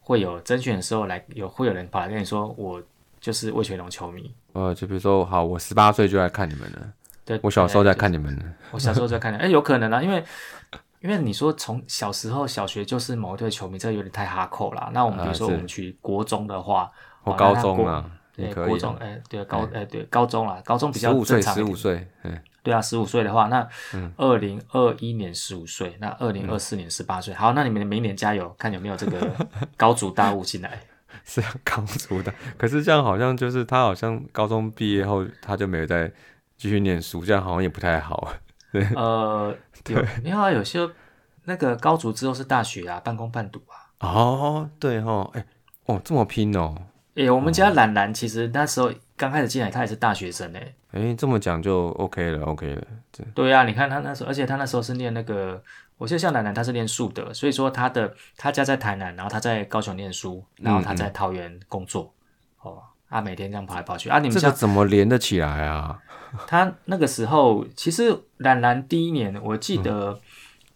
会有甄选的时候来有会有人跑来跟你说，我就是魏全龙球迷。呃，就比如说，好，我十八岁就来看你们了，对，我小时候在看你们了。我小时候在看的，哎、有可能啊，因为因为你说从小时候小学就是某一队球迷，这有点太哈扣了。那我们比如说我们去国中的话，或高中啊，对可以国中，哎、对高，哎、对高中啦，高中比较正常十五岁，嗯，对啊，十五岁的话，那二零二一年十五岁，那二零二四年十八岁。好，那你们明年加油，看有没有这个 高足大物进来。是高足的。可是这样好像就是他好像高中毕业后他就没有再继续念书，这样好像也不太好。呃，有没有啊？有些那个高足之后是大学啊，半工半读啊。哦，对哦，哎，哦，这么拼哦，诶、我们家懒懒其实那时候刚开始进来，他也是大学生诶、哎，这么讲就 OK 了，OK 了，对对啊，你看他那时候，而且他那时候是念那个，我记得像懒懒他是念树德，所以说他的他家在台南，然后他在高雄念书，然后他在桃园工作，哦，啊每天这样跑来跑去啊，你们这个怎么连得起来啊？他那个时候，其实冉冉第一年，我记得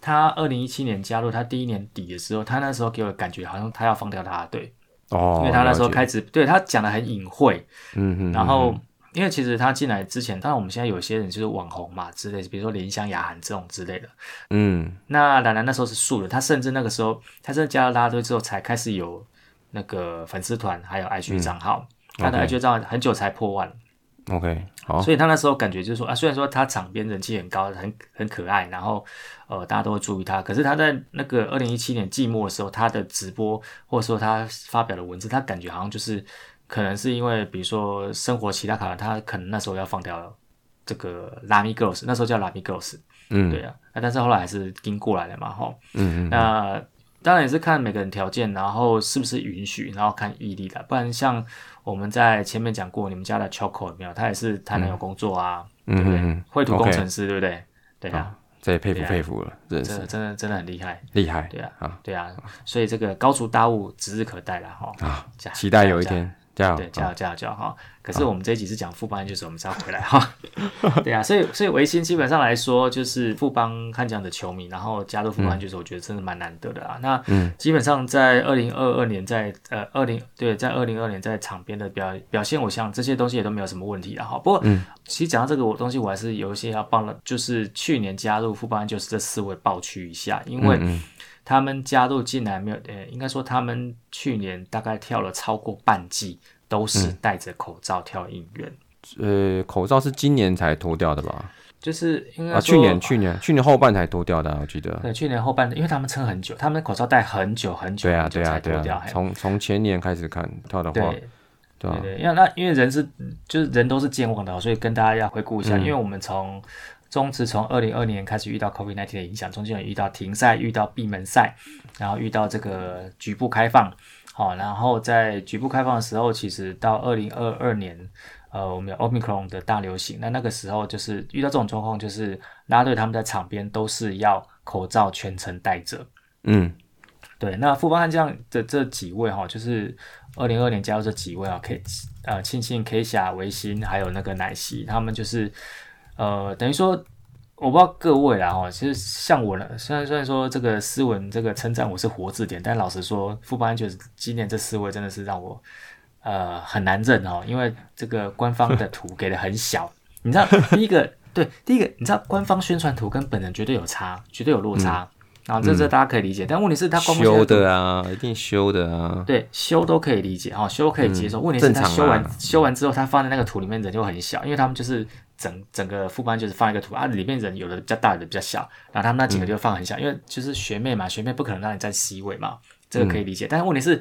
他二零一七年加入，他第一年底的时候，他那时候给我的感觉好像他要放掉他的队，哦，因为他那时候，开始对他讲的很隐晦，嗯哼，然后。因为其实他进来之前，当然我们现在有些人就是网红嘛之类的，比如说莲香雅涵这种之类的。嗯，那冉冉那时候是素人，他甚至那个时候，他真的加入啦啦队之后，才开始有那个粉丝团，还有 IG 账号。他的 IG 账号很久才破万，OK，好，所以他那时候感觉就是说啊，虽然说他场边人气很高，很很可爱，然后呃大家都会注意他，可是他在那个二零一七年季末的时候，他的直播或者说他发表的文字，他感觉好像就是可能是因为比如说生活其他考量，他可能那时候要放掉这个拉米 girls，那时候叫拉米 girls，嗯，对啊，那但是后来还是跟过来了嘛，哈，嗯嗯，那当然也是看每个人条件，然后是不是允许，然后看毅力的。不然像我们在前面讲过，你们家的 Choco 有没有？他也是台南有工作啊，嗯对不对？嗯嗯绘图工程师，对不对？对啊，这也佩服佩服了，真的真的真的很厉害，厉害，对啊啊对啊。所以这个高足大物指日可待了哈。啊，期待有一。天，加油！对，加油加油加油哈！可是我们这一集是讲富邦就是我们是要回来哈。对啊，所以所以维新基本上来说就是富邦悍将的球迷，然后加入富邦就是我觉得真的蛮难得的啊。那基本上在二零二二年在呃二零对在二零二年在场边的表表现，我想这些东西也都没有什么问题了哈。不过其实讲到这个我东西，我还是有一些要帮了，就是去年加入富邦就是这四位爆区一下，因为。他们加入进来没有？呃，应该说他们去年大概跳了超过半季，都是戴着口罩跳应援。呃，口罩是今年才脱掉的吧？就是应该啊，去年去年去年后半才脱掉的，我记得。对，去年后半，因为他们撑很久，他们口罩戴很久很久，对啊，对啊，对啊。从从前年开始看跳的话，对对对，因为那因为人是就是人都是健忘的，所以跟大家要回顾一下，因为我们从。中职从二零二年开始遇到 COVID-19 的影响，中间有遇到停赛、遇到闭门赛，然后遇到这个局部开放，好，然后在局部开放的时候，其实到二零二二年，呃，我们有 Omicron 的大流行，那那个时候就是遇到这种状况，就是拉队他们在场边都是要口罩全程戴着，嗯，对，那富邦悍将的这几位哈，就是二零二年加入这几位啊，K 呃庆庆 K 霞维新还有那个奶昔，他们就是。呃，等于说，我不知道各位啦哈，其实像我呢，虽然虽然说这个斯文这个称赞我是活字典，但老实说，富邦就是今年这四位真的是让我呃很难认哦，因为这个官方的图给的很小，你知道第一个对第一个，你知道官方宣传图跟本人绝对有差，绝对有落差。然后这这大家可以理解，但问题是他修的啊，一定修的啊。对，修都可以理解哈，修可以接受。问题是他修完修完之后，他放在那个图里面人就很小，因为他们就是整整个副班就是放一个图啊，里面人有的比较大，有的比较小，然后他们那几个就放很小，因为就是学妹嘛，学妹不可能让你在 C 位嘛，这个可以理解。但是问题是，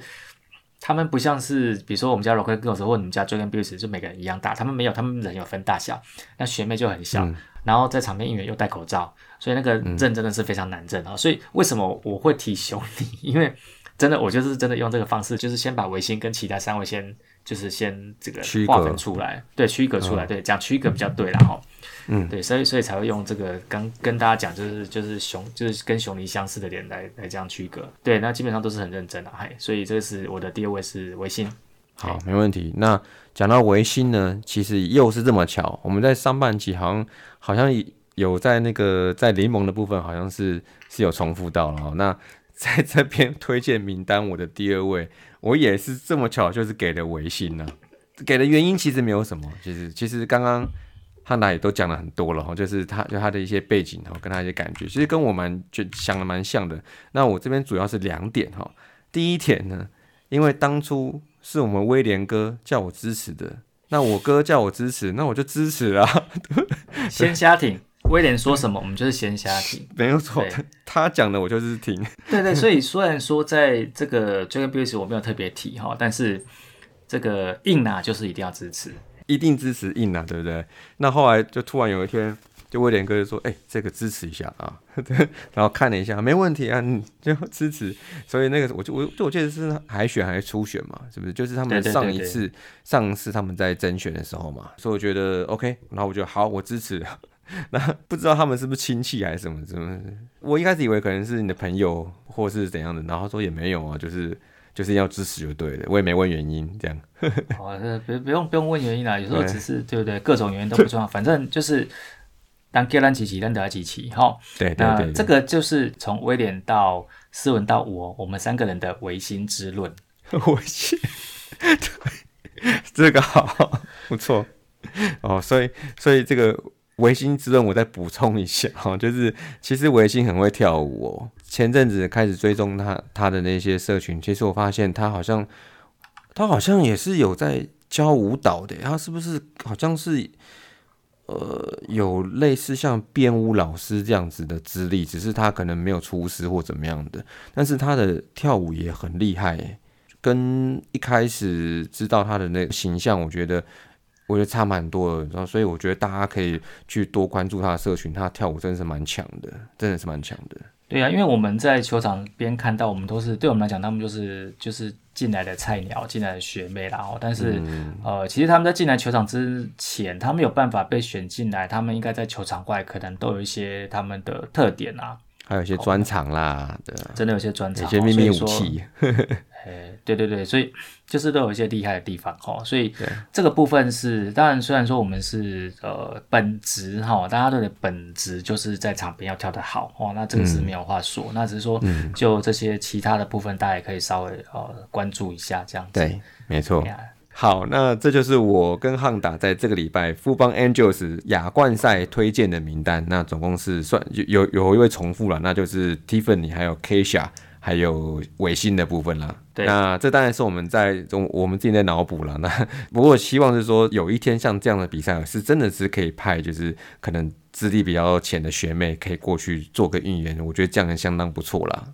他们不像是比如说我们家我说，或你们家 j o g a n b u i s 就每个人一样大，他们没有，他们人有分大小，那学妹就很小，然后在场边应援又戴口罩。所以那个认真的是非常难认啊！所以为什么我会提熊 你？因为真的，我就是真的用这个方式，就是先把维新跟其他三位先，就是先这个划分出来，对，区隔出来，对，讲区隔比较对了哈。嗯，对，所以所以才会用这个刚跟大家讲，就是就是熊，就是跟熊尼相似的脸来来这样区隔。对，那基本上都是很认真的，嗨，所以这是我的第二位是维新。好，没问题。那讲到维新呢，其实又是这么巧，我们在上半集好像好像。有在那个在联盟的部分，好像是是有重复到了哈。那 在这边推荐名单，我的第二位，我也是这么巧，就是给了维新呢。给的原因其实没有什么，其实其实刚刚汉达也都讲了很多了哈，就是他就他的一些背景哈，跟他一些感觉，其实跟我们就想的蛮像的。那我这边主要是两点哈。第一点呢，因为当初是我们威廉哥叫我支持的，那我哥叫我支持，那我就支持啊。先瞎挺。威廉说什么，我们就是闲瞎听，没有错。他讲的我就是听。对对，所以虽然说在这个 Dragon b u s 我没有特别提哈，但是这个硬拿就是一定要支持，一定支持硬拿，对不对？那后来就突然有一天，就威廉哥就说：“哎，这个支持一下啊。”然后看了一下，没问题啊，你就支持。所以那个我就我就我记得是海选还是初选嘛，是不是？就是他们上一次上一次他们在甄选的时候嘛，所以我觉得 OK，然后我就好，我支持。那不知道他们是不是亲戚还是什么？什么？我一开始以为可能是你的朋友或是怎样的，然后说也没有啊，就是就是要支持就对了。我也没问原因，这样。哦，不不用不用问原因啦，有时候只是对不对？各种原因都不重要，反正就是当格兰奇奇，当德拉奇奇，哈。对对对。这个就是从威廉到斯文到我，我们三个人的唯心之论。唯心，对，这个好不错哦。所以所以这个。维新之论，我再补充一下哈，就是其实维新很会跳舞哦。前阵子开始追踪他他的那些社群，其实我发现他好像他好像也是有在教舞蹈的。他是不是好像是呃有类似像编舞老师这样子的资历？只是他可能没有出师或怎么样的，但是他的跳舞也很厉害。跟一开始知道他的那个形象，我觉得。我觉得差蛮多的，然后所以我觉得大家可以去多关注他的社群，他跳舞真的是蛮强的，真的是蛮强的。对啊，因为我们在球场边看到，我们都是对我们来讲，他们就是就是进来的菜鸟，进来的学妹啦。哦，但是呃，其实他们在进来球场之前，他们有办法被选进来，他们应该在球场外可能都有一些他们的特点啊，还有一些专长啦，对，真的有些专长，有些秘密武器。哎，对对对，所以就是都有一些厉害的地方哈，所以对这个部分是当然，虽然说我们是呃本职哈，大家都的本职就是在场边要跳得好哦，那这个是没有话说，那只是说就这些其他的部分，大家也可以稍微呃关注一下这样子。对，没错好，那这就是我跟汉达在这个礼拜富邦 Angels 亚冠赛推荐的名单。那总共是算有有有一位重复了，那就是 Tiffany 还有 Kesha 还有伟信的部分啦。对那这当然是我们在中我们自己在脑补了。那不过希望是说有一天像这样的比赛是真的是可以派，就是可能资历比较浅的学妹可以过去做个运营，我觉得这样也相当不错啦。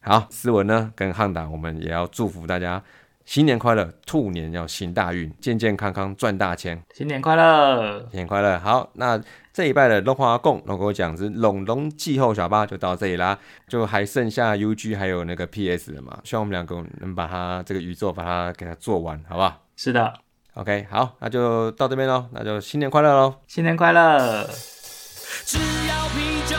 好，思文呢跟汉达，我们也要祝福大家新年快乐，兔年要行大运，健健康康赚大钱，新年快乐！新年快乐。好，那这一拜的龙华共龙狗讲是龙龙季后小巴就到这里啦，就还剩下 UG 还有那个 PS 了嘛，希望我们两个能把它这个宇宙把它给它做完，好不好是的，？OK，好，那就到这边喽，那就新年快乐喽。新年快乐！只要啤酒